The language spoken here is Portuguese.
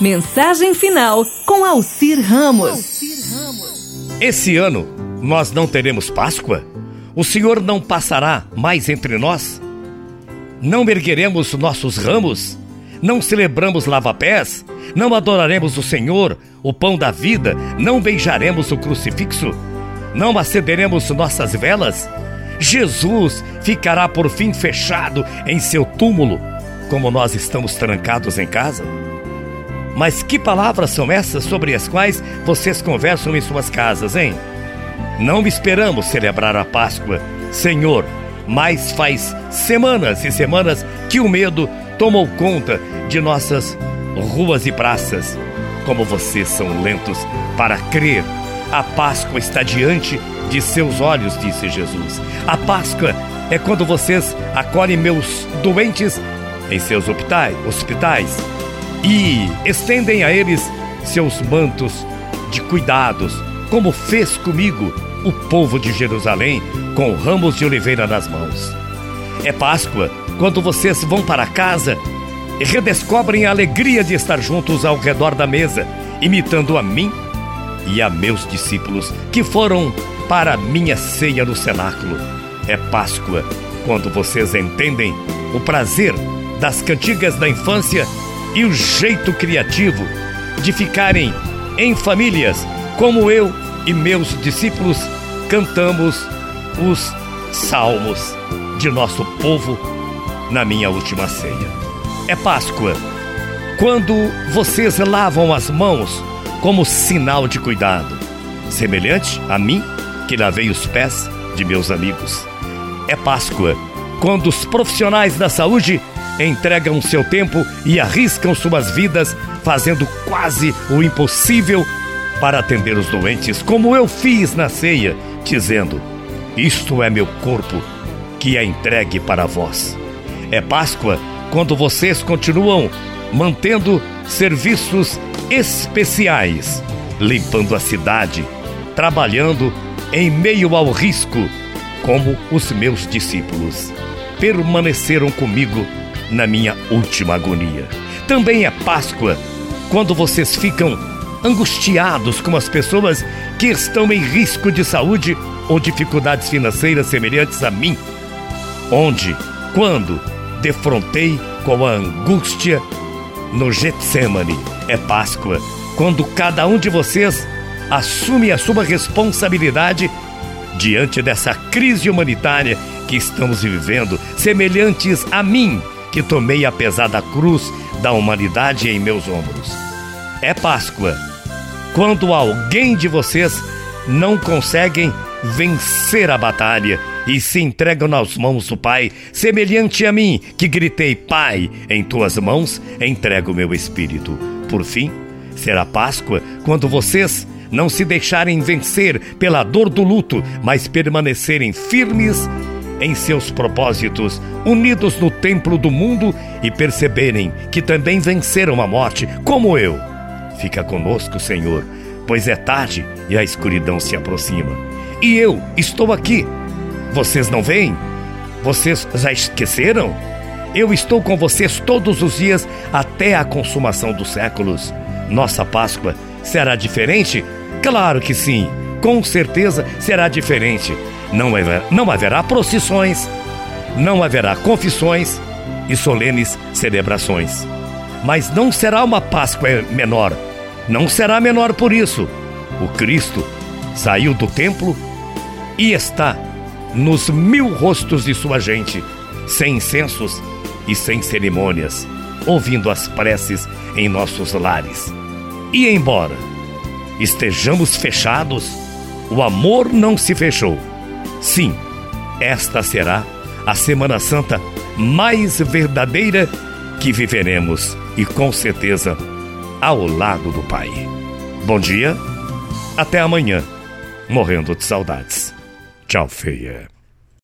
Mensagem final com Alcir Ramos. Esse ano nós não teremos Páscoa? O Senhor não passará mais entre nós? Não ergueremos nossos ramos? Não celebramos lava-pés? Não adoraremos o Senhor, o pão da vida? Não beijaremos o crucifixo? Não acederemos nossas velas? Jesus ficará por fim fechado em seu túmulo, como nós estamos trancados em casa? Mas que palavras são essas sobre as quais vocês conversam em suas casas, hein? Não esperamos celebrar a Páscoa, Senhor, mas faz semanas e semanas que o medo tomou conta de nossas ruas e praças. Como vocês são lentos para crer. A Páscoa está diante de seus olhos, disse Jesus. A Páscoa é quando vocês acolhem meus doentes em seus hospitais e estendem a eles seus mantos de cuidados, como fez comigo o povo de Jerusalém com ramos de oliveira nas mãos. É Páscoa quando vocês vão para casa e redescobrem a alegria de estar juntos ao redor da mesa, imitando a mim e a meus discípulos que foram para minha ceia no cenáculo. É Páscoa quando vocês entendem o prazer das cantigas da infância e o jeito criativo de ficarem em famílias, como eu e meus discípulos cantamos os salmos de nosso povo na minha última ceia. É Páscoa, quando vocês lavam as mãos como sinal de cuidado, semelhante a mim que lavei os pés de meus amigos. É Páscoa, quando os profissionais da saúde entregam seu tempo e arriscam suas vidas, fazendo quase o impossível para atender os doentes, como eu fiz na ceia, dizendo: Isto é meu corpo, que é entregue para vós. É Páscoa quando vocês continuam mantendo serviços especiais, limpando a cidade, trabalhando em meio ao risco, como os meus discípulos permaneceram comigo na minha última agonia. Também é Páscoa, quando vocês ficam angustiados com as pessoas que estão em risco de saúde ou dificuldades financeiras semelhantes a mim. Onde, quando defrontei com a angústia no Getsemane, é Páscoa, quando cada um de vocês assume a sua responsabilidade diante dessa crise humanitária que estamos vivendo, semelhantes a mim que tomei a pesada cruz da humanidade em meus ombros. É Páscoa, quando alguém de vocês não conseguem vencer a batalha e se entregam nas mãos do Pai, semelhante a mim, que gritei: Pai, em tuas mãos entrego o meu espírito. Por fim, será Páscoa quando vocês não se deixarem vencer pela dor do luto, mas permanecerem firmes em seus propósitos, unidos no templo do mundo e perceberem que também venceram a morte, como eu. Fica conosco, Senhor, pois é tarde e a escuridão se aproxima. E eu estou aqui. Vocês não veem? Vocês já esqueceram? Eu estou com vocês todos os dias até a consumação dos séculos. Nossa Páscoa será diferente? Claro que sim, com certeza será diferente não haverá, não haverá procissões, não haverá confissões e solenes celebrações. Mas não será uma Páscoa menor, não será menor por isso. O Cristo saiu do templo e está nos mil rostos de sua gente, sem incensos e sem cerimônias, ouvindo as preces em nossos lares. E embora estejamos fechados, o amor não se fechou Sim, esta será a Semana Santa mais verdadeira que viveremos e com certeza ao lado do Pai. Bom dia, até amanhã, morrendo de saudades. Tchau, feia.